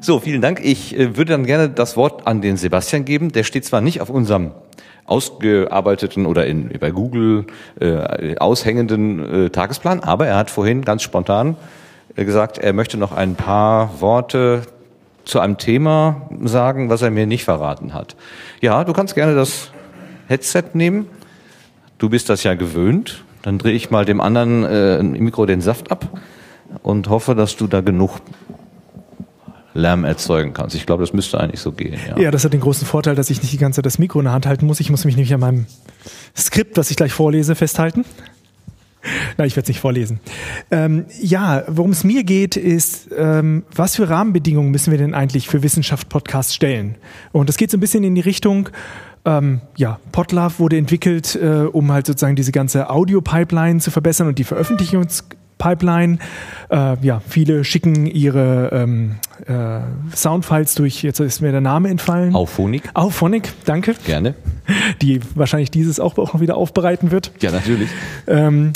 So, vielen Dank. Ich äh, würde dann gerne das Wort an den Sebastian geben. Der steht zwar nicht auf unserem ausgearbeiteten oder in, bei Google äh, aushängenden äh, Tagesplan, aber er hat vorhin ganz spontan äh, gesagt, er möchte noch ein paar Worte zu einem Thema sagen, was er mir nicht verraten hat. Ja, du kannst gerne das Headset nehmen. Du bist das ja gewöhnt. Dann drehe ich mal dem anderen äh, Mikro den Saft ab und hoffe, dass du da genug Lärm erzeugen kannst. Ich glaube, das müsste eigentlich so gehen. Ja. ja, das hat den großen Vorteil, dass ich nicht die ganze Zeit das Mikro in der Hand halten muss. Ich muss mich nämlich an meinem Skript, was ich gleich vorlese, festhalten. Nein, ich werde es nicht vorlesen. Ähm, ja, worum es mir geht, ist, ähm, was für Rahmenbedingungen müssen wir denn eigentlich für Wissenschaft-Podcasts stellen? Und das geht so ein bisschen in die Richtung, ähm, ja, Podlove wurde entwickelt, äh, um halt sozusagen diese ganze Audio-Pipeline zu verbessern und die Veröffentlichungs Pipeline. Äh, ja, viele schicken ihre ähm, äh, Soundfiles durch, jetzt ist mir der Name entfallen. Auphonic. Auphonic, danke. Gerne. Die wahrscheinlich dieses auch noch wieder aufbereiten wird. Ja, natürlich. Ähm,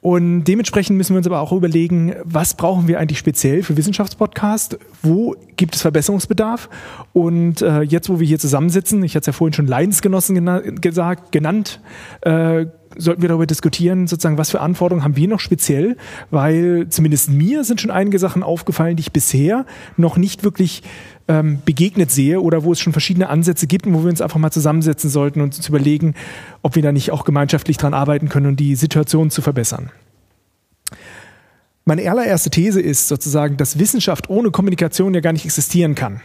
und dementsprechend müssen wir uns aber auch überlegen, was brauchen wir eigentlich speziell für Wissenschaftspodcast? Wo gibt es Verbesserungsbedarf? Und äh, jetzt, wo wir hier zusammensitzen, ich hatte es ja vorhin schon Leidensgenossen gena gesagt, genannt, äh, sollten wir darüber diskutieren, sozusagen, was für Anforderungen haben wir noch speziell, weil zumindest mir sind schon einige Sachen aufgefallen, die ich bisher noch nicht wirklich ähm, begegnet sehe oder wo es schon verschiedene Ansätze gibt und wo wir uns einfach mal zusammensetzen sollten und uns überlegen, ob wir da nicht auch gemeinschaftlich dran arbeiten können, um die Situation zu verbessern. Meine allererste These ist sozusagen, dass Wissenschaft ohne Kommunikation ja gar nicht existieren kann.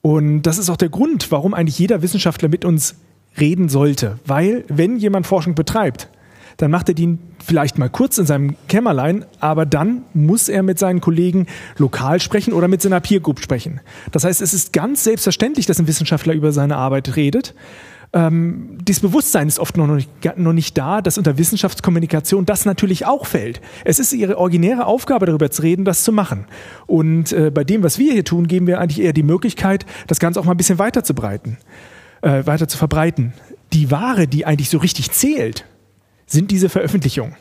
Und das ist auch der Grund, warum eigentlich jeder Wissenschaftler mit uns reden sollte. Weil, wenn jemand Forschung betreibt, dann macht er die vielleicht mal kurz in seinem Kämmerlein, aber dann muss er mit seinen Kollegen lokal sprechen oder mit seiner Peer Group sprechen. Das heißt, es ist ganz selbstverständlich, dass ein Wissenschaftler über seine Arbeit redet. Ähm, dieses Bewusstsein ist oft noch nicht, noch nicht da, dass unter Wissenschaftskommunikation das natürlich auch fällt. Es ist ihre originäre Aufgabe, darüber zu reden, das zu machen. Und äh, bei dem, was wir hier tun, geben wir eigentlich eher die Möglichkeit, das Ganze auch mal ein bisschen weiter zu breiten äh, weiter zu verbreiten. Die Ware, die eigentlich so richtig zählt, sind diese Veröffentlichungen.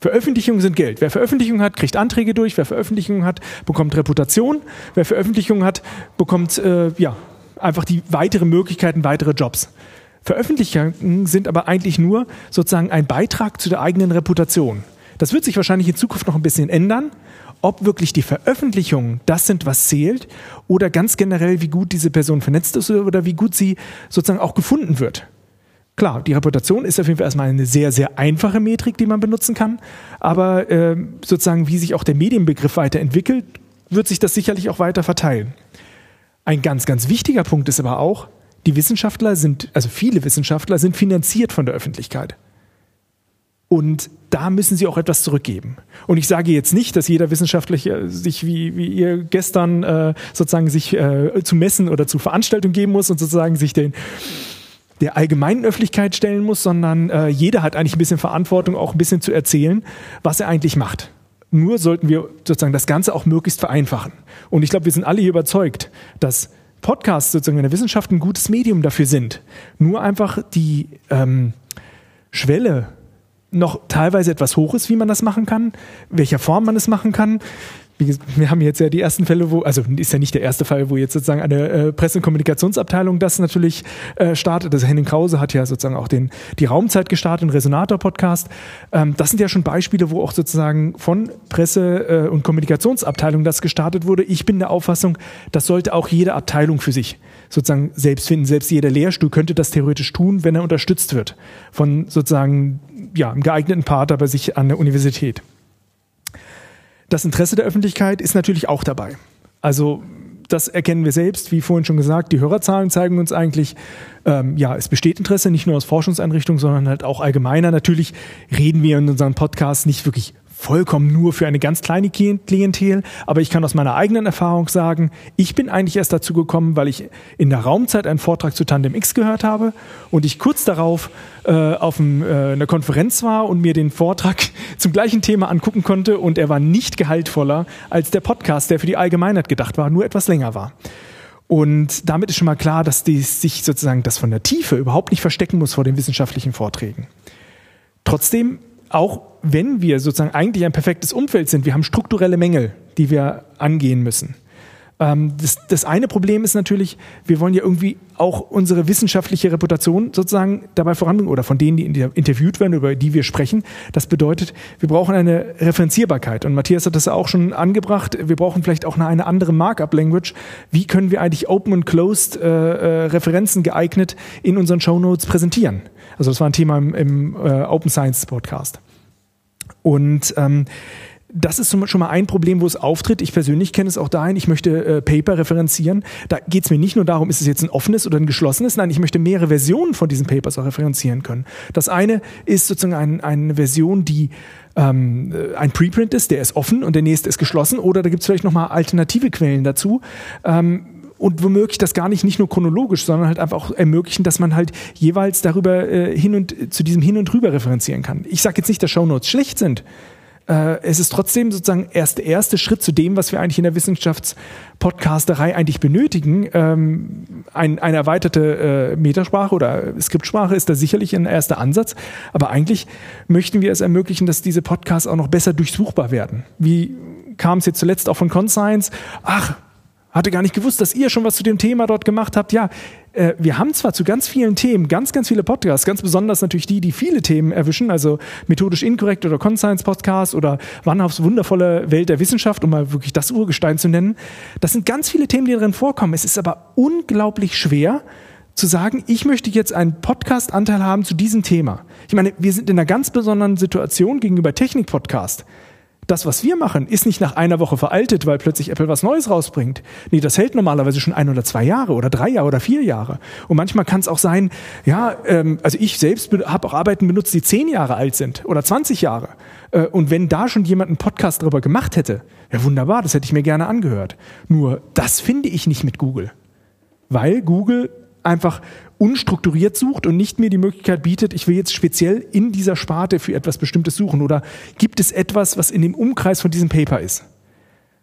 Veröffentlichungen sind Geld. Wer Veröffentlichungen hat, kriegt Anträge durch. Wer Veröffentlichungen hat, bekommt Reputation. Wer Veröffentlichungen hat, bekommt äh, ja einfach die weitere Möglichkeiten, weitere Jobs. Veröffentlichungen sind aber eigentlich nur sozusagen ein Beitrag zu der eigenen Reputation. Das wird sich wahrscheinlich in Zukunft noch ein bisschen ändern ob wirklich die Veröffentlichungen das sind, was zählt, oder ganz generell, wie gut diese Person vernetzt ist oder wie gut sie sozusagen auch gefunden wird. Klar, die Reputation ist auf jeden Fall erstmal eine sehr, sehr einfache Metrik, die man benutzen kann, aber äh, sozusagen, wie sich auch der Medienbegriff weiterentwickelt, wird sich das sicherlich auch weiter verteilen. Ein ganz, ganz wichtiger Punkt ist aber auch, die Wissenschaftler sind, also viele Wissenschaftler sind finanziert von der Öffentlichkeit. Und da müssen sie auch etwas zurückgeben. Und ich sage jetzt nicht, dass jeder Wissenschaftler sich wie, wie ihr gestern äh, sozusagen sich äh, zu Messen oder zu Veranstaltungen geben muss und sozusagen sich den der allgemeinen Öffentlichkeit stellen muss, sondern äh, jeder hat eigentlich ein bisschen Verantwortung, auch ein bisschen zu erzählen, was er eigentlich macht. Nur sollten wir sozusagen das Ganze auch möglichst vereinfachen. Und ich glaube, wir sind alle hier überzeugt, dass Podcasts sozusagen in der Wissenschaft ein gutes Medium dafür sind. Nur einfach die ähm, Schwelle noch teilweise etwas hoch ist, wie man das machen kann, welcher Form man es machen kann. Wir haben jetzt ja die ersten Fälle, wo, also ist ja nicht der erste Fall, wo jetzt sozusagen eine äh, Presse- und Kommunikationsabteilung das natürlich äh, startet. Also Henning Krause hat ja sozusagen auch den, die Raumzeit gestartet, den Resonator-Podcast. Ähm, das sind ja schon Beispiele, wo auch sozusagen von Presse- äh, und Kommunikationsabteilung das gestartet wurde. Ich bin der Auffassung, das sollte auch jede Abteilung für sich sozusagen selbst finden. Selbst jeder Lehrstuhl könnte das theoretisch tun, wenn er unterstützt wird von sozusagen ja, einem geeigneten Partner bei sich an der Universität. Das Interesse der Öffentlichkeit ist natürlich auch dabei. Also das erkennen wir selbst, wie vorhin schon gesagt, die Hörerzahlen zeigen uns eigentlich, ähm, ja, es besteht Interesse, nicht nur aus Forschungseinrichtungen, sondern halt auch allgemeiner. Natürlich reden wir in unserem Podcast nicht wirklich vollkommen nur für eine ganz kleine Klientel, aber ich kann aus meiner eigenen Erfahrung sagen, ich bin eigentlich erst dazu gekommen, weil ich in der Raumzeit einen Vortrag zu Tandem X gehört habe und ich kurz darauf äh, auf einem, äh, einer Konferenz war und mir den Vortrag zum gleichen Thema angucken konnte und er war nicht gehaltvoller als der Podcast, der für die Allgemeinheit gedacht war, nur etwas länger war. Und damit ist schon mal klar, dass die, sich sozusagen das von der Tiefe überhaupt nicht verstecken muss vor den wissenschaftlichen Vorträgen. Trotzdem auch wenn wir sozusagen eigentlich ein perfektes Umfeld sind, wir haben strukturelle Mängel, die wir angehen müssen. Ähm, das, das eine Problem ist natürlich, wir wollen ja irgendwie auch unsere wissenschaftliche Reputation sozusagen dabei voranbringen oder von denen, die interviewt werden, über die wir sprechen. Das bedeutet, wir brauchen eine Referenzierbarkeit. Und Matthias hat das auch schon angebracht. Wir brauchen vielleicht auch eine andere Markup-Language. Wie können wir eigentlich Open und Closed äh, äh, Referenzen geeignet in unseren Show Notes präsentieren? Also das war ein Thema im, im äh, Open Science Podcast. Und ähm, das ist schon mal ein Problem, wo es auftritt. Ich persönlich kenne es auch dahin, ich möchte äh, Paper referenzieren. Da geht es mir nicht nur darum, ist es jetzt ein offenes oder ein geschlossenes. Nein, ich möchte mehrere Versionen von diesen Papers auch referenzieren können. Das eine ist sozusagen ein, eine Version, die ähm, ein Preprint ist, der ist offen und der nächste ist geschlossen. Oder da gibt es vielleicht nochmal alternative Quellen dazu. Ähm, und womöglich das gar nicht nicht nur chronologisch, sondern halt einfach auch ermöglichen, dass man halt jeweils darüber äh, hin und zu diesem hin und rüber referenzieren kann. Ich sage jetzt nicht, dass Shownotes schlecht sind äh, es ist trotzdem sozusagen erst der erste Schritt zu dem, was wir eigentlich in der Wissenschaftspodcasterei eigentlich benötigen. Ähm, ein, eine erweiterte äh, Metasprache oder Skriptsprache ist da sicherlich ein erster Ansatz. Aber eigentlich möchten wir es ermöglichen, dass diese Podcasts auch noch besser durchsuchbar werden. Wie kam es jetzt zuletzt auch von Conscience? Ach, hatte gar nicht gewusst, dass ihr schon was zu dem Thema dort gemacht habt. Ja, äh, wir haben zwar zu ganz vielen Themen ganz, ganz viele Podcasts, ganz besonders natürlich die, die viele Themen erwischen, also methodisch inkorrekt oder Conscience Podcast oder Wannhaufs wundervolle Welt der Wissenschaft, um mal wirklich das Urgestein zu nennen. Das sind ganz viele Themen, die darin vorkommen. Es ist aber unglaublich schwer, zu sagen, ich möchte jetzt einen Podcast-Anteil haben zu diesem Thema. Ich meine, wir sind in einer ganz besonderen Situation gegenüber Technik-Podcast das, was wir machen, ist nicht nach einer Woche veraltet, weil plötzlich Apple was Neues rausbringt. Nee, das hält normalerweise schon ein oder zwei Jahre oder drei Jahre oder vier Jahre. Und manchmal kann es auch sein, ja, ähm, also ich selbst habe auch Arbeiten benutzt, die zehn Jahre alt sind oder 20 Jahre. Äh, und wenn da schon jemand einen Podcast darüber gemacht hätte, ja wunderbar, das hätte ich mir gerne angehört. Nur das finde ich nicht mit Google. Weil Google einfach unstrukturiert sucht und nicht mir die Möglichkeit bietet, ich will jetzt speziell in dieser Sparte für etwas Bestimmtes suchen oder gibt es etwas, was in dem Umkreis von diesem Paper ist.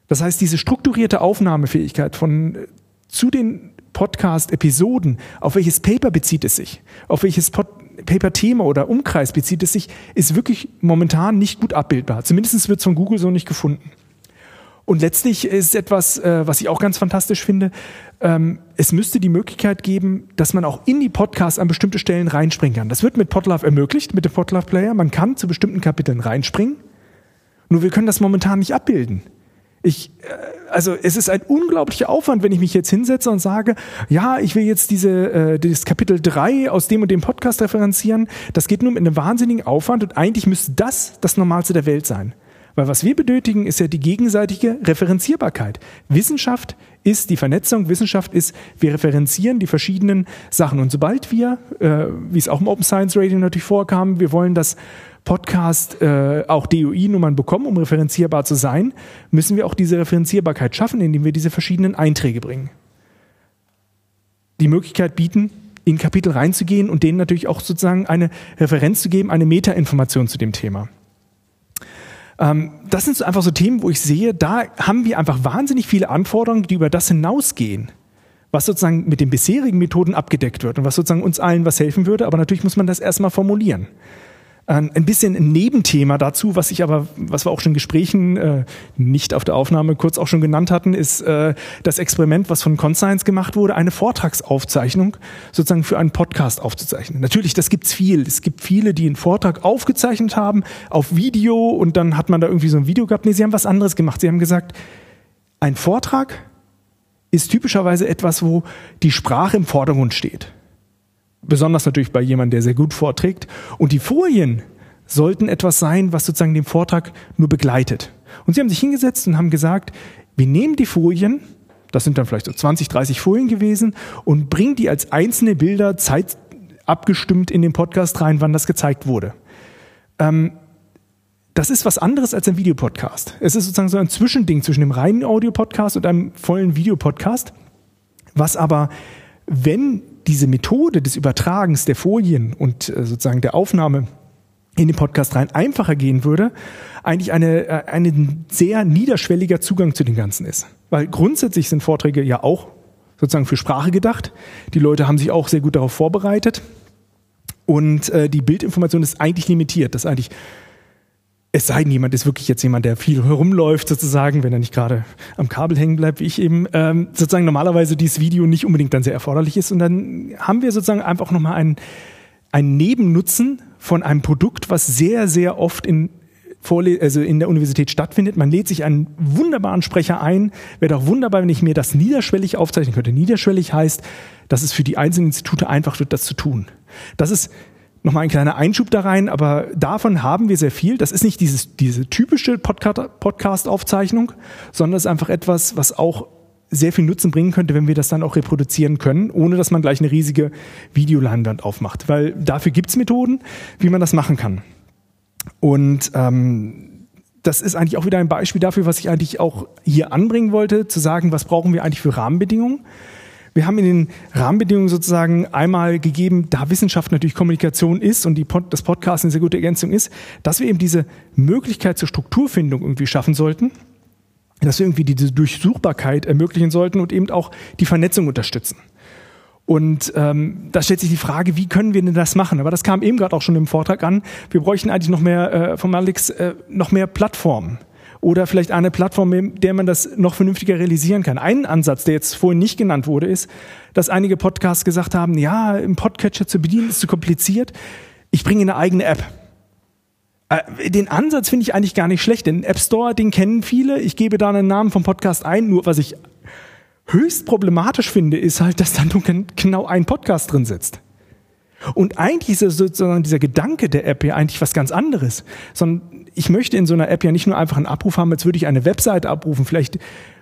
Das heißt, diese strukturierte Aufnahmefähigkeit von äh, zu den Podcast-Episoden, auf welches Paper bezieht es sich, auf welches Paper-Thema oder Umkreis bezieht es sich, ist wirklich momentan nicht gut abbildbar. Zumindest wird es von Google so nicht gefunden. Und letztlich ist etwas, äh, was ich auch ganz fantastisch finde, ähm, es müsste die Möglichkeit geben, dass man auch in die Podcasts an bestimmte Stellen reinspringen kann. Das wird mit Podlove ermöglicht, mit dem Podlove Player. Man kann zu bestimmten Kapiteln reinspringen. Nur wir können das momentan nicht abbilden. Ich, äh, also es ist ein unglaublicher Aufwand, wenn ich mich jetzt hinsetze und sage, ja, ich will jetzt diese, äh, das Kapitel 3 aus dem und dem Podcast referenzieren. Das geht nur mit einem wahnsinnigen Aufwand und eigentlich müsste das das Normalste der Welt sein. Weil was wir benötigen, ist ja die gegenseitige Referenzierbarkeit. Wissenschaft ist die Vernetzung, Wissenschaft ist, wir referenzieren die verschiedenen Sachen. Und sobald wir, äh, wie es auch im Open Science Rating natürlich vorkam, wir wollen, dass Podcast äh, auch DOI-Nummern bekommen, um referenzierbar zu sein, müssen wir auch diese Referenzierbarkeit schaffen, indem wir diese verschiedenen Einträge bringen. Die Möglichkeit bieten, in Kapitel reinzugehen und denen natürlich auch sozusagen eine Referenz zu geben, eine Metainformation zu dem Thema. Ähm, das sind so einfach so Themen, wo ich sehe, da haben wir einfach wahnsinnig viele Anforderungen, die über das hinausgehen, was sozusagen mit den bisherigen Methoden abgedeckt wird und was sozusagen uns allen was helfen würde. Aber natürlich muss man das erstmal formulieren. Ähm, ein bisschen ein Nebenthema dazu, was ich aber, was wir auch schon in Gesprächen äh, nicht auf der Aufnahme kurz auch schon genannt hatten, ist äh, das Experiment, was von Conscience gemacht wurde, eine Vortragsaufzeichnung sozusagen für einen Podcast aufzuzeichnen. Natürlich, das gibt's viel. Es gibt viele, die einen Vortrag aufgezeichnet haben auf Video und dann hat man da irgendwie so ein Video gehabt. Nee, sie haben was anderes gemacht. Sie haben gesagt, ein Vortrag ist typischerweise etwas, wo die Sprache im Vordergrund steht. Besonders natürlich bei jemandem, der sehr gut vorträgt. Und die Folien sollten etwas sein, was sozusagen den Vortrag nur begleitet. Und sie haben sich hingesetzt und haben gesagt, wir nehmen die Folien, das sind dann vielleicht so 20, 30 Folien gewesen, und bringen die als einzelne Bilder Zeit abgestimmt in den Podcast rein, wann das gezeigt wurde. Ähm, das ist was anderes als ein Videopodcast. Es ist sozusagen so ein Zwischending zwischen dem reinen Audio-Podcast und einem vollen Videopodcast, was aber, wenn diese Methode des Übertragens der Folien und äh, sozusagen der Aufnahme in den Podcast rein einfacher gehen würde, eigentlich eine, äh, ein sehr niederschwelliger Zugang zu dem Ganzen ist. Weil grundsätzlich sind Vorträge ja auch sozusagen für Sprache gedacht. Die Leute haben sich auch sehr gut darauf vorbereitet. Und äh, die Bildinformation ist eigentlich limitiert. Das ist eigentlich Es sei denn, jemand ist wirklich jetzt jemand, der viel herumläuft, sozusagen, wenn er nicht gerade am Kabel hängen bleibt, wie ich eben, ähm, sozusagen normalerweise dieses Video nicht unbedingt dann sehr erforderlich ist. Und dann haben wir sozusagen einfach nochmal einen, einen Nebennutzen von einem Produkt, was sehr, sehr oft in Vorle also in der Universität stattfindet. Man lädt sich einen wunderbaren Sprecher ein. Wäre doch wunderbar, wenn ich mir das niederschwellig aufzeichnen könnte. Niederschwellig heißt, dass es für die einzelnen Institute einfach wird, das zu tun. Das ist nochmal ein kleiner Einschub da rein, aber davon haben wir sehr viel. Das ist nicht dieses, diese typische Podcast-Aufzeichnung, sondern es ist einfach etwas, was auch sehr viel Nutzen bringen könnte, wenn wir das dann auch reproduzieren können, ohne dass man gleich eine riesige Videoleinwand aufmacht. Weil dafür gibt's Methoden, wie man das machen kann. Und ähm, das ist eigentlich auch wieder ein Beispiel dafür, was ich eigentlich auch hier anbringen wollte, zu sagen, was brauchen wir eigentlich für Rahmenbedingungen. Wir haben in den Rahmenbedingungen sozusagen einmal gegeben, da Wissenschaft natürlich Kommunikation ist und die Pod das Podcast eine sehr gute Ergänzung ist, dass wir eben diese Möglichkeit zur Strukturfindung irgendwie schaffen sollten, dass wir irgendwie diese Durchsuchbarkeit ermöglichen sollten und eben auch die Vernetzung unterstützen. Und ähm, da stellt sich die Frage, wie können wir denn das machen? Aber das kam eben gerade auch schon im Vortrag an. Wir bräuchten eigentlich noch mehr äh, von Alex äh, noch mehr Plattformen oder vielleicht eine Plattform, mit der man das noch vernünftiger realisieren kann. Ein Ansatz, der jetzt vorhin nicht genannt wurde, ist, dass einige Podcasts gesagt haben, ja, im Podcatcher zu bedienen ist zu kompliziert. Ich bringe eine eigene App. Äh, den Ansatz finde ich eigentlich gar nicht schlecht. Den App Store, den kennen viele. Ich gebe da einen Namen vom Podcast ein. Nur was ich höchst problematisch finde, ist halt, dass dann genau ein Podcast drin sitzt. Und eigentlich ist sozusagen dieser Gedanke der App ja eigentlich was ganz anderes. Sondern ich möchte in so einer App ja nicht nur einfach einen Abruf haben, als würde ich eine Webseite abrufen, vielleicht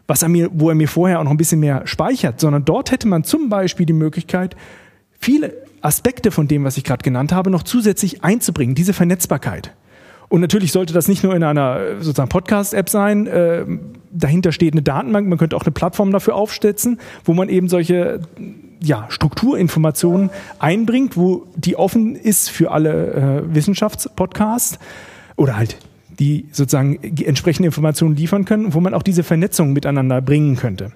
was er mir, wo er mir vorher auch noch ein bisschen mehr speichert, sondern dort hätte man zum Beispiel die Möglichkeit, viele Aspekte von dem, was ich gerade genannt habe, noch zusätzlich einzubringen, diese Vernetzbarkeit. Und natürlich sollte das nicht nur in einer sozusagen Podcast-App sein. Äh, dahinter steht eine Datenbank. Man könnte auch eine Plattform dafür aufsetzen, wo man eben solche ja, Strukturinformationen einbringt, wo die offen ist für alle äh, Wissenschaftspodcasts oder halt die sozusagen entsprechende Informationen liefern können, wo man auch diese Vernetzung miteinander bringen könnte.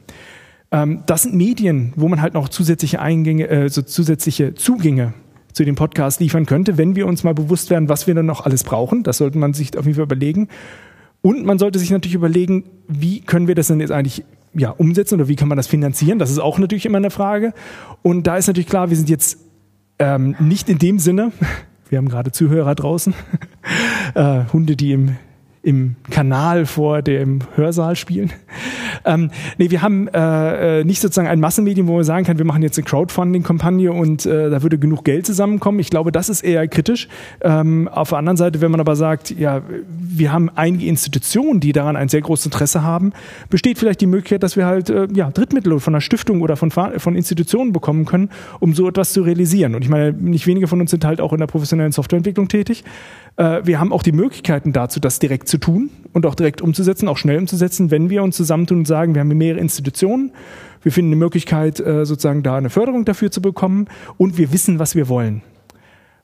Ähm, das sind Medien, wo man halt noch zusätzliche Eingänge, äh, so zusätzliche Zugänge zu dem Podcast liefern könnte, wenn wir uns mal bewusst werden, was wir dann noch alles brauchen. Das sollte man sich auf jeden Fall überlegen. Und man sollte sich natürlich überlegen, wie können wir das denn jetzt eigentlich ja, umsetzen oder wie kann man das finanzieren? Das ist auch natürlich immer eine Frage. Und da ist natürlich klar, wir sind jetzt ähm, nicht in dem Sinne, wir haben gerade Zuhörer draußen, äh, Hunde, die im im Kanal vor dem Hörsaal spielen. Ähm, nee, wir haben äh, äh, nicht sozusagen ein Massenmedium, wo man sagen kann, wir machen jetzt eine Crowdfunding-Kampagne und äh, da würde genug Geld zusammenkommen. Ich glaube, das ist eher kritisch. Ähm, auf der anderen Seite, wenn man aber sagt, ja, wir haben einige Institutionen, die daran ein sehr großes Interesse haben, besteht vielleicht die Möglichkeit, dass wir halt äh, ja, Drittmittel von einer Stiftung oder von, von Institutionen bekommen können, um so etwas zu realisieren. Und ich meine, nicht wenige von uns sind halt auch in der professionellen Softwareentwicklung tätig. Äh, wir haben auch die Möglichkeiten dazu, das direkt zu tun und auch direkt umzusetzen, auch schnell umzusetzen, wenn wir uns zusammentun und sagen, wir haben mehrere Institutionen, wir finden eine Möglichkeit, äh, sozusagen da eine Förderung dafür zu bekommen und wir wissen, was wir wollen.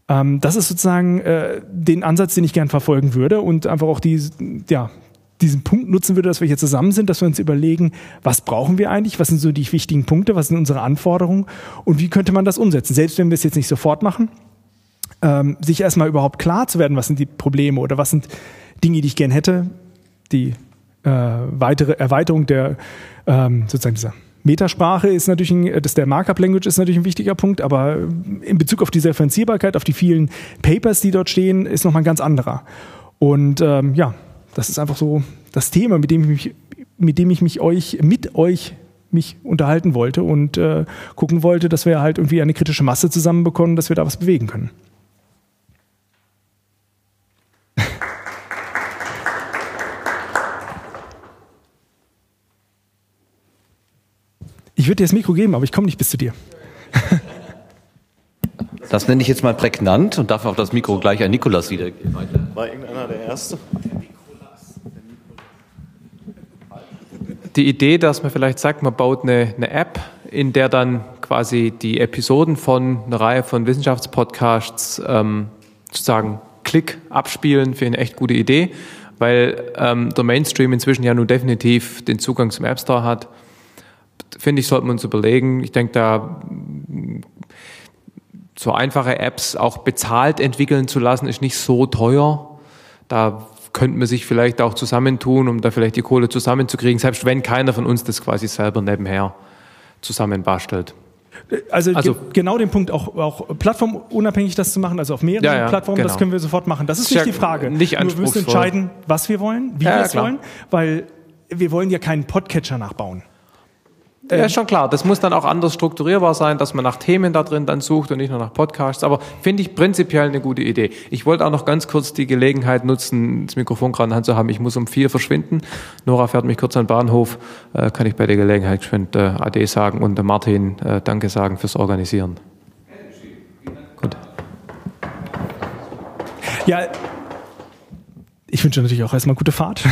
Ähm, das ist sozusagen äh, den Ansatz, den ich gern verfolgen würde und einfach auch die, ja, diesen Punkt nutzen würde, dass wir hier zusammen sind, dass wir uns überlegen, was brauchen wir eigentlich, was sind so die wichtigen Punkte, was sind unsere Anforderungen und wie könnte man das umsetzen. Selbst wenn wir es jetzt nicht sofort machen, ähm, sich erstmal überhaupt klar zu werden, was sind die Probleme oder was sind Dinge, die ich gern hätte, die äh, weitere Erweiterung der ähm, sozusagen dieser Metasprache ist natürlich ein, das der Markup Language ist natürlich ein wichtiger Punkt, aber in Bezug auf die Differenzierbarkeit, auf die vielen Papers, die dort stehen, ist nochmal ein ganz anderer. Und ähm, ja, das ist einfach so das Thema, mit dem ich mich, mit dem ich mich euch, mit euch mich unterhalten wollte und äh, gucken wollte, dass wir halt irgendwie eine kritische Masse zusammenbekommen, dass wir da was bewegen können. Ich würde dir das Mikro geben, aber ich komme nicht bis zu dir. Das nenne ich jetzt mal prägnant und darf auch das Mikro gleich an Nikolas wiedergeben. War irgendeiner der Erste? Die Idee, dass man vielleicht sagt, man baut eine, eine App, in der dann quasi die Episoden von einer Reihe von Wissenschaftspodcasts ähm, sozusagen Klick abspielen, finde ich eine echt gute Idee, weil ähm, der Mainstream inzwischen ja nun definitiv den Zugang zum App Store hat finde ich, sollten wir uns überlegen. Ich denke, da so einfache Apps auch bezahlt entwickeln zu lassen, ist nicht so teuer. Da könnte man sich vielleicht auch zusammentun, um da vielleicht die Kohle zusammenzukriegen, selbst wenn keiner von uns das quasi selber nebenher zusammenbastelt. Also, also ge genau den Punkt, auch, auch plattformunabhängig das zu machen, also auf mehreren ja, ja, Plattformen, genau. das können wir sofort machen. Das ist nicht die Frage. Nicht Nur wir müssen entscheiden, was wir wollen, wie ja, wir es wollen, weil wir wollen ja keinen Podcatcher nachbauen. Ja, ist schon klar. Das muss dann auch anders strukturierbar sein, dass man nach Themen da drin dann sucht und nicht nur nach Podcasts. Aber finde ich prinzipiell eine gute Idee. Ich wollte auch noch ganz kurz die Gelegenheit nutzen, das Mikrofon gerade in der Hand zu haben. Ich muss um vier verschwinden. Nora fährt mich kurz an den Bahnhof. Äh, kann ich bei der Gelegenheit geschwind äh, Ade sagen und äh, Martin äh, Danke sagen fürs Organisieren. Gut. Ja, ich wünsche natürlich auch erstmal gute Fahrt.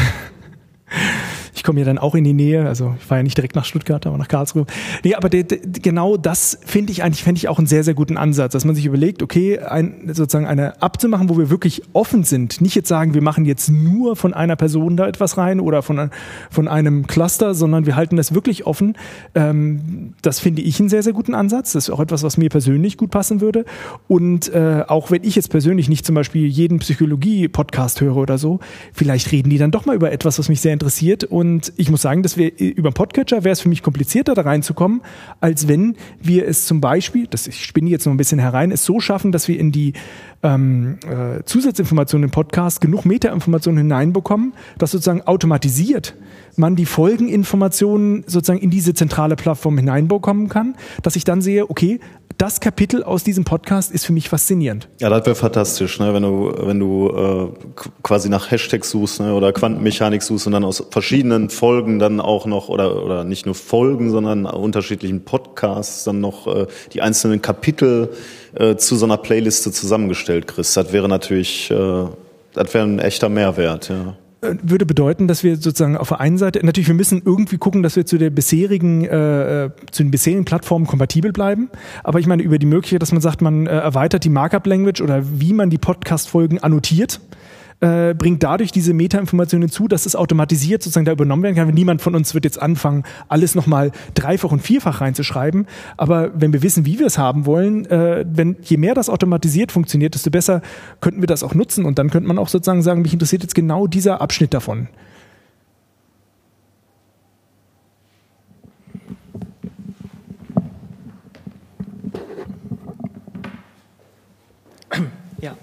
Ich komme ja dann auch in die Nähe, also ich fahre ja nicht direkt nach Stuttgart, aber nach Karlsruhe. Nee, aber de, de, genau das finde ich eigentlich, fände ich auch einen sehr, sehr guten Ansatz, dass man sich überlegt, okay, ein, sozusagen eine abzumachen, wo wir wirklich offen sind. Nicht jetzt sagen, wir machen jetzt nur von einer Person da etwas rein oder von, von einem Cluster, sondern wir halten das wirklich offen. Ähm, das finde ich einen sehr, sehr guten Ansatz. Das ist auch etwas, was mir persönlich gut passen würde. Und äh, auch wenn ich jetzt persönlich nicht zum Beispiel jeden Psychologie-Podcast höre oder so, vielleicht reden die dann doch mal über etwas, was mich sehr interessiert und und ich muss sagen, dass wir über Podcatcher wäre es für mich komplizierter, da reinzukommen, als wenn wir es zum Beispiel, das ich spinne jetzt noch ein bisschen herein, es so schaffen, dass wir in die ähm, äh, Zusatzinformationen im Podcast genug Metainformationen hineinbekommen, dass sozusagen automatisiert man die Folgeninformationen sozusagen in diese zentrale Plattform hineinbekommen kann, dass ich dann sehe, okay, das Kapitel aus diesem Podcast ist für mich faszinierend. Ja, das wäre fantastisch, ne? wenn du, wenn du äh, quasi nach Hashtags suchst ne? oder Quantenmechanik suchst und dann aus verschiedenen Folgen dann auch noch, oder, oder nicht nur Folgen, sondern unterschiedlichen Podcasts dann noch äh, die einzelnen Kapitel äh, zu so einer Playliste zusammengestellt kriegst. Das wäre natürlich, äh, das wäre ein echter Mehrwert, ja würde bedeuten, dass wir sozusagen auf der einen Seite, natürlich, wir müssen irgendwie gucken, dass wir zu der bisherigen, äh, zu den bisherigen Plattformen kompatibel bleiben. Aber ich meine, über die Möglichkeit, dass man sagt, man äh, erweitert die Markup-Language oder wie man die Podcast-Folgen annotiert, äh, bringt dadurch diese Meta-Informationen hinzu, dass es automatisiert sozusagen da übernommen werden kann. Niemand von uns wird jetzt anfangen, alles nochmal dreifach und vierfach reinzuschreiben. Aber wenn wir wissen, wie wir es haben wollen, äh, wenn je mehr das automatisiert funktioniert, desto besser könnten wir das auch nutzen. Und dann könnte man auch sozusagen sagen, mich interessiert jetzt genau dieser Abschnitt davon. Ja.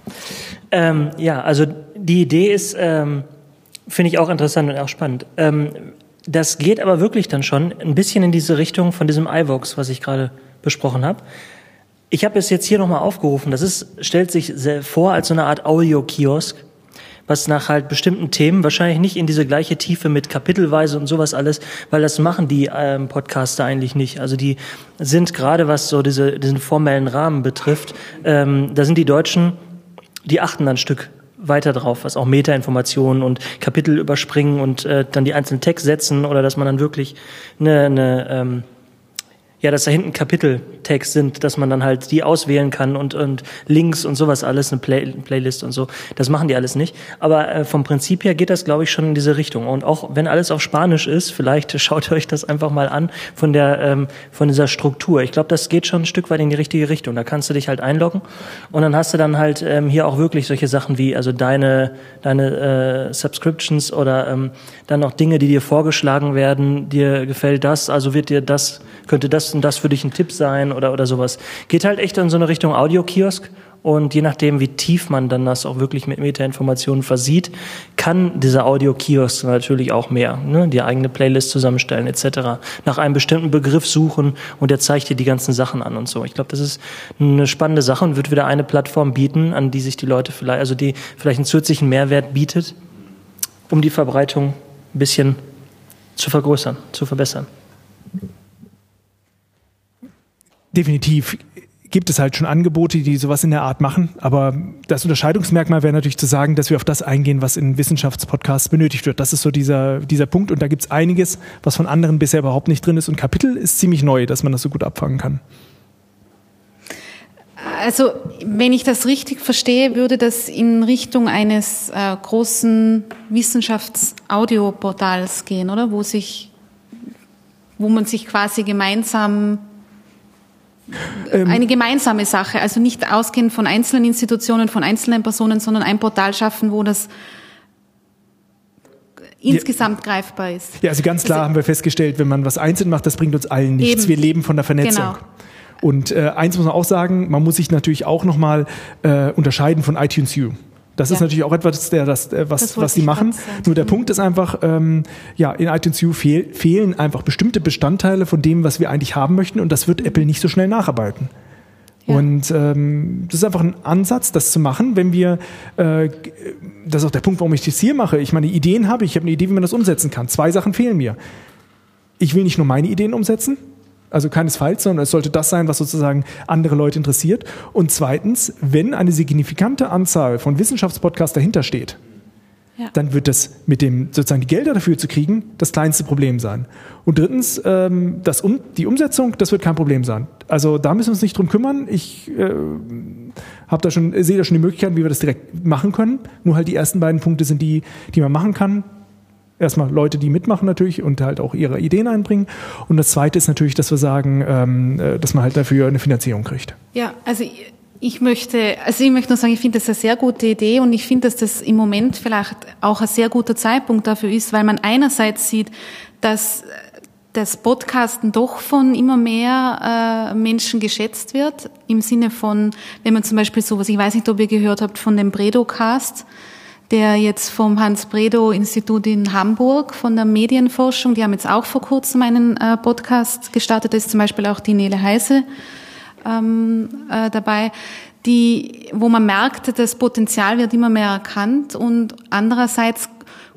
Ähm, ja, also die Idee ist, ähm, finde ich auch interessant und auch spannend. Ähm, das geht aber wirklich dann schon ein bisschen in diese Richtung von diesem iVox, was ich gerade besprochen habe. Ich habe es jetzt hier nochmal aufgerufen. Das ist, stellt sich vor als so eine Art Audio-Kiosk, was nach halt bestimmten Themen, wahrscheinlich nicht in diese gleiche Tiefe mit Kapitelweise und sowas alles, weil das machen die ähm, Podcaster eigentlich nicht. Also die sind gerade, was so diese, diesen formellen Rahmen betrifft, ähm, da sind die Deutschen, die achten dann ein Stück weiter drauf, was auch Metainformationen und Kapitel überspringen und äh, dann die einzelnen Text setzen oder dass man dann wirklich eine, eine ähm, ja, dass da hinten Kapiteltext sind, dass man dann halt die auswählen kann und, und Links und sowas alles, eine Play Playlist und so. Das machen die alles nicht. Aber äh, vom Prinzip her geht das, glaube ich, schon in diese Richtung. Und auch wenn alles auf Spanisch ist, vielleicht schaut euch das einfach mal an von der ähm, von dieser Struktur. Ich glaube, das geht schon ein Stück weit in die richtige Richtung. Da kannst du dich halt einloggen und dann hast du dann halt ähm, hier auch wirklich solche Sachen wie also deine deine äh, Subscriptions oder ähm, dann noch Dinge, die dir vorgeschlagen werden. Dir gefällt das, also wird dir das könnte das und das für dich ein Tipp sein oder, oder sowas. Geht halt echt in so eine Richtung Audiokiosk. Und je nachdem, wie tief man dann das auch wirklich mit Metainformationen versieht, kann dieser Audio-Kiosk natürlich auch mehr. Ne? Die eigene Playlist zusammenstellen etc. Nach einem bestimmten Begriff suchen und er zeigt dir die ganzen Sachen an und so. Ich glaube, das ist eine spannende Sache und wird wieder eine Plattform bieten, an die sich die Leute vielleicht, also die vielleicht einen zusätzlichen Mehrwert bietet, um die Verbreitung ein bisschen zu vergrößern, zu verbessern definitiv gibt es halt schon Angebote, die sowas in der Art machen. Aber das Unterscheidungsmerkmal wäre natürlich zu sagen, dass wir auf das eingehen, was in Wissenschaftspodcasts benötigt wird. Das ist so dieser, dieser Punkt. Und da gibt es einiges, was von anderen bisher überhaupt nicht drin ist. Und Kapitel ist ziemlich neu, dass man das so gut abfangen kann. Also, wenn ich das richtig verstehe, würde das in Richtung eines äh, großen Wissenschafts-Audioportals gehen, oder? Wo sich, wo man sich quasi gemeinsam eine gemeinsame Sache, also nicht ausgehend von einzelnen Institutionen, von einzelnen Personen, sondern ein Portal schaffen, wo das insgesamt greifbar ist. Ja, also ganz klar haben wir festgestellt, wenn man was einzeln macht, das bringt uns allen nichts. Eben. Wir leben von der Vernetzung. Genau. Und äh, eins muss man auch sagen, man muss sich natürlich auch nochmal äh, unterscheiden von iTunes U. Das ist Ja. natürlich auch etwas, der, das, äh, was, Das was sie ich machen. Nur der Mhm. Punkt ist einfach, ähm, ja, in iTunes U fehl, fehlen einfach bestimmte Bestandteile von dem, was wir eigentlich haben möchten und das wird Apple nicht so schnell nacharbeiten. Ja. Und ähm, das ist einfach ein Ansatz, das zu machen, wenn wir, äh, das ist auch der Punkt, warum ich das hier mache. Ich meine, Ideen habe ich, ich habe eine Idee, wie man das umsetzen kann. Zwei Sachen fehlen mir. Ich will nicht nur meine Ideen umsetzen, also keinesfalls, sondern es sollte das sein, was sozusagen andere Leute interessiert. Und zweitens, wenn eine signifikante Anzahl von Wissenschaftspodcasts dahinter steht, Ja. dann wird das mit dem sozusagen die Gelder dafür zu kriegen das kleinste Problem sein. Und drittens, ähm, das um, die Umsetzung, das wird kein Problem sein. Also da müssen wir uns nicht drum kümmern. Ich äh, habe da schon sehe da schon die Möglichkeiten, wie wir das direkt machen können. Nur halt die ersten beiden Punkte sind die, die man machen kann. Erstmal Leute, die mitmachen natürlich und halt auch ihre Ideen einbringen. Und das Zweite ist natürlich, dass wir sagen, ähm, äh, dass man halt dafür eine Finanzierung kriegt. Ja, also ich- möchte, also ich möchte nur sagen, ich finde das eine sehr gute Idee und ich finde, dass das im Moment vielleicht auch ein sehr guter Zeitpunkt dafür ist, weil man einerseits sieht, dass das Podcasten doch von immer mehr äh, Menschen geschätzt wird, im Sinne von, wenn man zum Beispiel sowas, ich weiß nicht, ob ihr gehört habt von dem Bredo-Cast, der jetzt vom Hans-Bredow-Institut in Hamburg von der Medienforschung, die haben jetzt auch vor kurzem einen äh, Podcast gestartet, ist zum Beispiel auch die Nele Heise ähm, äh, dabei, die, wo man merkt, das Potenzial wird immer mehr erkannt und andererseits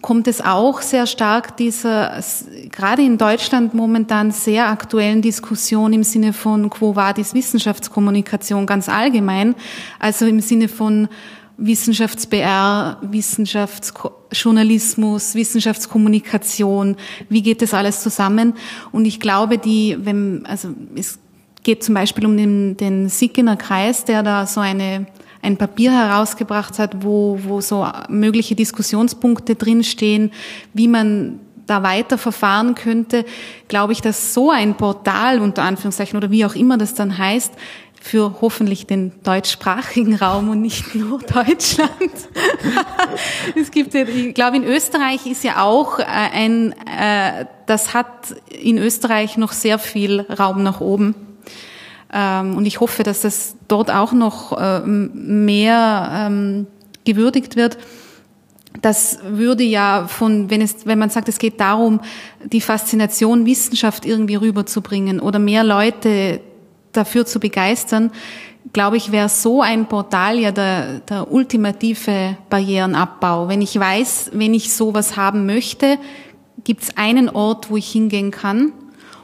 kommt es auch sehr stark dieser, gerade in Deutschland momentan sehr aktuellen Diskussion im Sinne von Quo Vadis Wissenschaftskommunikation ganz allgemein, also im Sinne von Wissenschafts-BR, Wissenschaftsjournalismus, Wissenschaftskommunikation, wie geht das alles zusammen? Und ich glaube, die, wenn, also es geht zum Beispiel um den, den Sickener Kreis, der da so eine, ein Papier herausgebracht hat, wo, wo so mögliche Diskussionspunkte drinstehen, wie man da weiter verfahren könnte, glaube ich, dass so ein Portal unter Anführungszeichen oder wie auch immer das dann heißt, für hoffentlich den deutschsprachigen Raum und nicht nur Deutschland. es gibt ich glaube, in Österreich ist ja auch äh, ein, äh, das hat in Österreich noch sehr viel Raum nach oben. Ähm, und ich hoffe, dass das dort auch noch ähm, mehr ähm, gewürdigt wird. Das würde ja von, wenn es, wenn man sagt, es geht darum, die Faszination Wissenschaft irgendwie rüberzubringen oder mehr Leute dafür zu begeistern, glaube ich, wäre so ein Portal ja der, der ultimative Barrierenabbau. Wenn ich weiß, wenn ich sowas haben möchte, gibt es einen Ort, wo ich hingehen kann.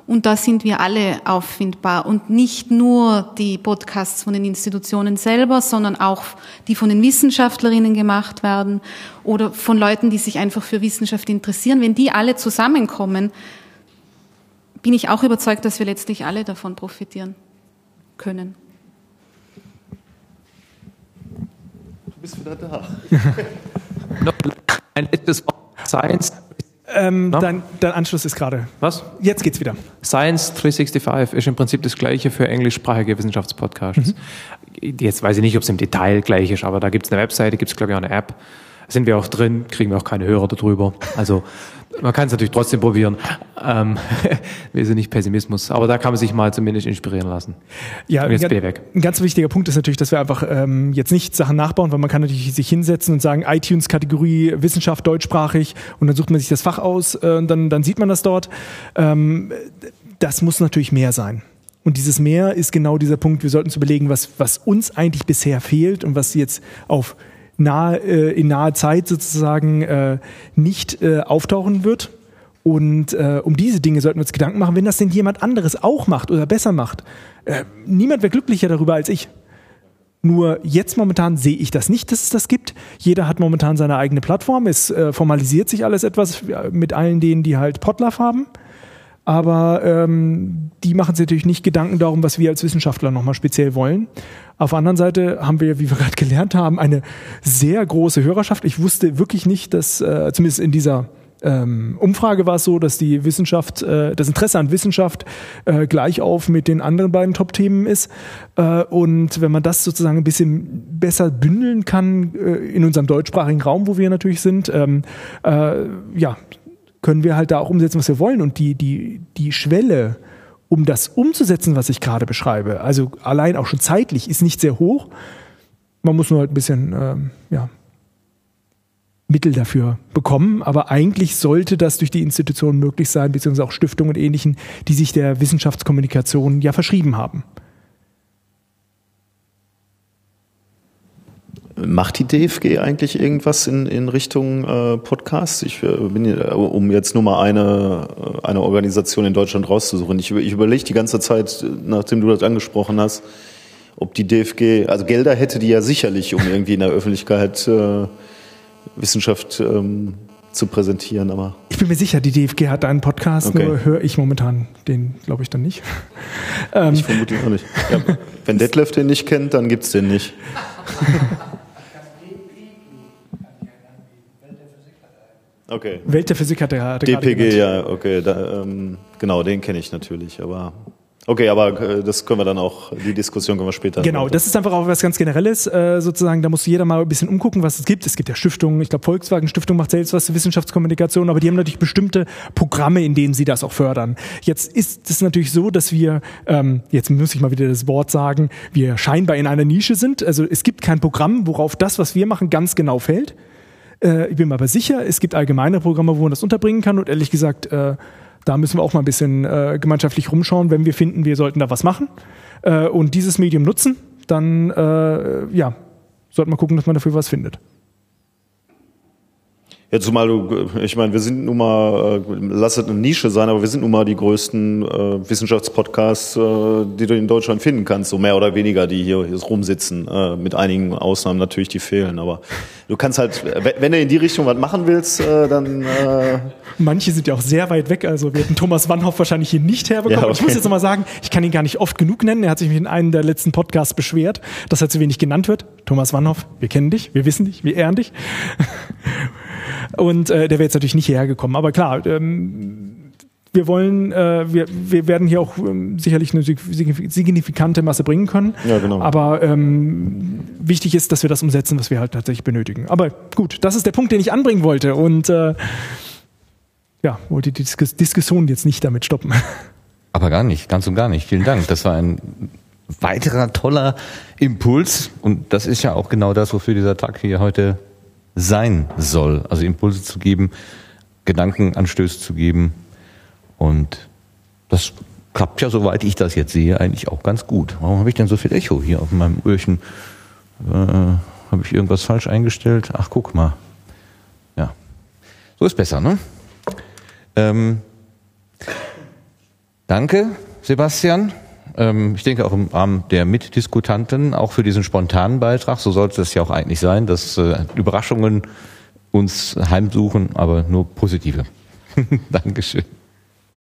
Und da sind wir alle auffindbar. Und nicht nur die Podcasts von den Institutionen selber, sondern auch die von den Wissenschaftlerinnen gemacht werden oder von Leuten, die sich einfach für Wissenschaft interessieren. Wenn die alle zusammenkommen, bin ich auch überzeugt, dass wir letztlich alle davon profitieren können. Du bist wieder da. Noch ein letztes Wort. Science. Ähm, Na? dein, dein Anschluss ist gerade. Was? Jetzt geht's wieder. Science 365 ist im Prinzip das gleiche für englischsprachige Wissenschaftspodcasts. Jetzt weiß ich nicht, ob es im Detail gleich ist, aber da gibt es eine Webseite, gibt es glaube ich auch eine App. Sind wir auch drin, kriegen wir auch keine Hörer darüber. Also man kann es natürlich trotzdem probieren. Ähm, wir sind nicht Pessimismus, aber da kann man sich mal zumindest inspirieren lassen. Ja, Und jetzt ein, bin ich weg. ein ganz wichtiger Punkt ist natürlich, dass wir einfach ähm, jetzt nicht Sachen nachbauen, weil man kann natürlich sich hinsetzen und sagen, iTunes-Kategorie Wissenschaft deutschsprachig und dann sucht man sich das Fach aus äh, und dann, dann sieht man das dort. Ähm, das muss natürlich mehr sein. Und dieses Mehr ist genau dieser Punkt, wir sollten uns überlegen, was, was uns eigentlich bisher fehlt und was jetzt auf nahe, äh, in naher Zeit sozusagen äh, nicht äh, auftauchen wird. Und äh, um diese Dinge sollten wir uns Gedanken machen, wenn das denn jemand anderes auch macht oder besser macht. Äh, niemand wäre glücklicher darüber als ich. Nur jetzt momentan sehe ich das nicht, dass es das gibt. Jeder hat momentan seine eigene Plattform. Es äh, formalisiert sich alles etwas äh, mit allen denen, die halt Potlove haben. Aber ähm, die machen sich natürlich nicht Gedanken darum, was wir als Wissenschaftler nochmal speziell wollen. Auf der anderen Seite haben wir, wie wir gerade gelernt haben, eine sehr große Hörerschaft. Ich wusste wirklich nicht, dass, äh, zumindest in dieser ähm, Umfrage war es so, dass die Wissenschaft, äh, das Interesse an Wissenschaft äh, gleich auf mit den anderen beiden Top-Themen ist. Äh, und wenn man das sozusagen ein bisschen besser bündeln kann äh, in unserem deutschsprachigen Raum, wo wir natürlich sind, ähm, äh, ja, können wir halt da auch umsetzen, was wir wollen. Und die, die, die Schwelle, um das umzusetzen, was ich gerade beschreibe, also allein auch schon zeitlich, ist nicht sehr hoch. Man muss nur halt ein bisschen, ähm, ja, Mittel dafür bekommen. Aber eigentlich sollte das durch die Institutionen möglich sein, beziehungsweise auch Stiftungen und Ähnlichen, die sich der Wissenschaftskommunikation ja verschrieben haben. Macht die DFG eigentlich irgendwas in, in Richtung äh, Podcasts? Ich äh, bin, hier, um jetzt nur mal eine, äh, eine Organisation in Deutschland rauszusuchen. Ich, ich überlege die ganze Zeit, nachdem du das angesprochen hast, ob die DFG, also Gelder hätte die ja sicherlich, um irgendwie in der Öffentlichkeit äh, Wissenschaft ähm, zu präsentieren. Aber ich bin mir sicher, die DFG hat einen Podcast, okay. nur höre ich momentan den, glaube ich, dann nicht. ähm, ich vermute auch nicht. Ja, wenn Detlef den nicht kennt, dann gibt es den nicht. Okay. Welt der Physik hat er DPG, ja, okay. Da, ähm, genau, den kenne ich natürlich, aber Okay, aber äh, das können wir dann auch, die Diskussion können wir später. Genau, das ist einfach auch was ganz Generelles, äh, sozusagen, da muss jeder mal ein bisschen umgucken, was es gibt. Es gibt ja Stiftungen, ich glaube Volkswagen Stiftung macht selbst was zur Wissenschaftskommunikation, aber die haben natürlich bestimmte Programme, in denen sie das auch fördern. Jetzt ist es natürlich so, dass wir, ähm, jetzt muss ich mal wieder das Wort sagen, wir scheinbar in einer Nische sind. Also es gibt kein Programm, worauf das, was wir machen, ganz genau fällt. Äh, ich bin mir aber sicher, es gibt allgemeine Programme, wo man das unterbringen kann und ehrlich gesagt, äh, da müssen wir auch mal ein bisschen äh, gemeinschaftlich rumschauen, wenn wir finden, wir sollten da was machen äh, und dieses Medium nutzen, dann äh, ja, sollte man gucken, dass man dafür was findet. Ja, zumal du, ich meine, wir sind nun mal, äh, lass es eine Nische sein, aber wir sind nun mal die größten äh, Wissenschaftspodcasts, äh, die du in Deutschland finden kannst, so mehr oder weniger, die hier, hier rumsitzen, äh, mit einigen Ausnahmen natürlich, die fehlen. Aber du kannst halt, wenn du in die Richtung was machen willst, äh, dann. Äh Manche sind ja auch sehr weit weg, also wir hätten Thomas Wannhoff wahrscheinlich hier nicht herbekommen. Ja, okay. Ich muss jetzt nochmal sagen, ich kann ihn gar nicht oft genug nennen. Er hat sich in einem der letzten Podcasts beschwert, dass er zu wenig genannt wird. Thomas Wannhoff, wir kennen dich, wir wissen dich, wir ehren dich. Und äh, der wäre jetzt natürlich nicht hierher gekommen. Aber klar, ähm, wir wollen, äh, wir, wir werden hier auch ähm, sicherlich eine signifikante Masse bringen können. Ja, genau. Aber ähm, wichtig ist, dass wir das umsetzen, was wir halt tatsächlich benötigen. Aber gut, das ist der Punkt, den ich anbringen wollte. Und äh, ja, wollte die Dis Diskussion jetzt nicht damit stoppen. Aber gar nicht, ganz und gar nicht. Vielen Dank. Das war ein weiterer toller Impuls. Und das ist ja auch genau das, wofür dieser Tag hier heute sein soll. Also Impulse zu geben, Gedankenanstöße zu geben. Und das klappt ja, soweit ich das jetzt sehe, eigentlich auch ganz gut. Warum habe ich denn so viel Echo hier auf meinem Öhrchen? Äh, habe ich irgendwas falsch eingestellt? Ach, guck mal. Ja. So ist besser, ne? Ähm, danke, Sebastian. Ähm, ich denke auch im Rahmen der Mitdiskutanten, auch für diesen spontanen Beitrag, so sollte es ja auch eigentlich sein, dass äh, Überraschungen uns heimsuchen, aber nur positive. Dankeschön.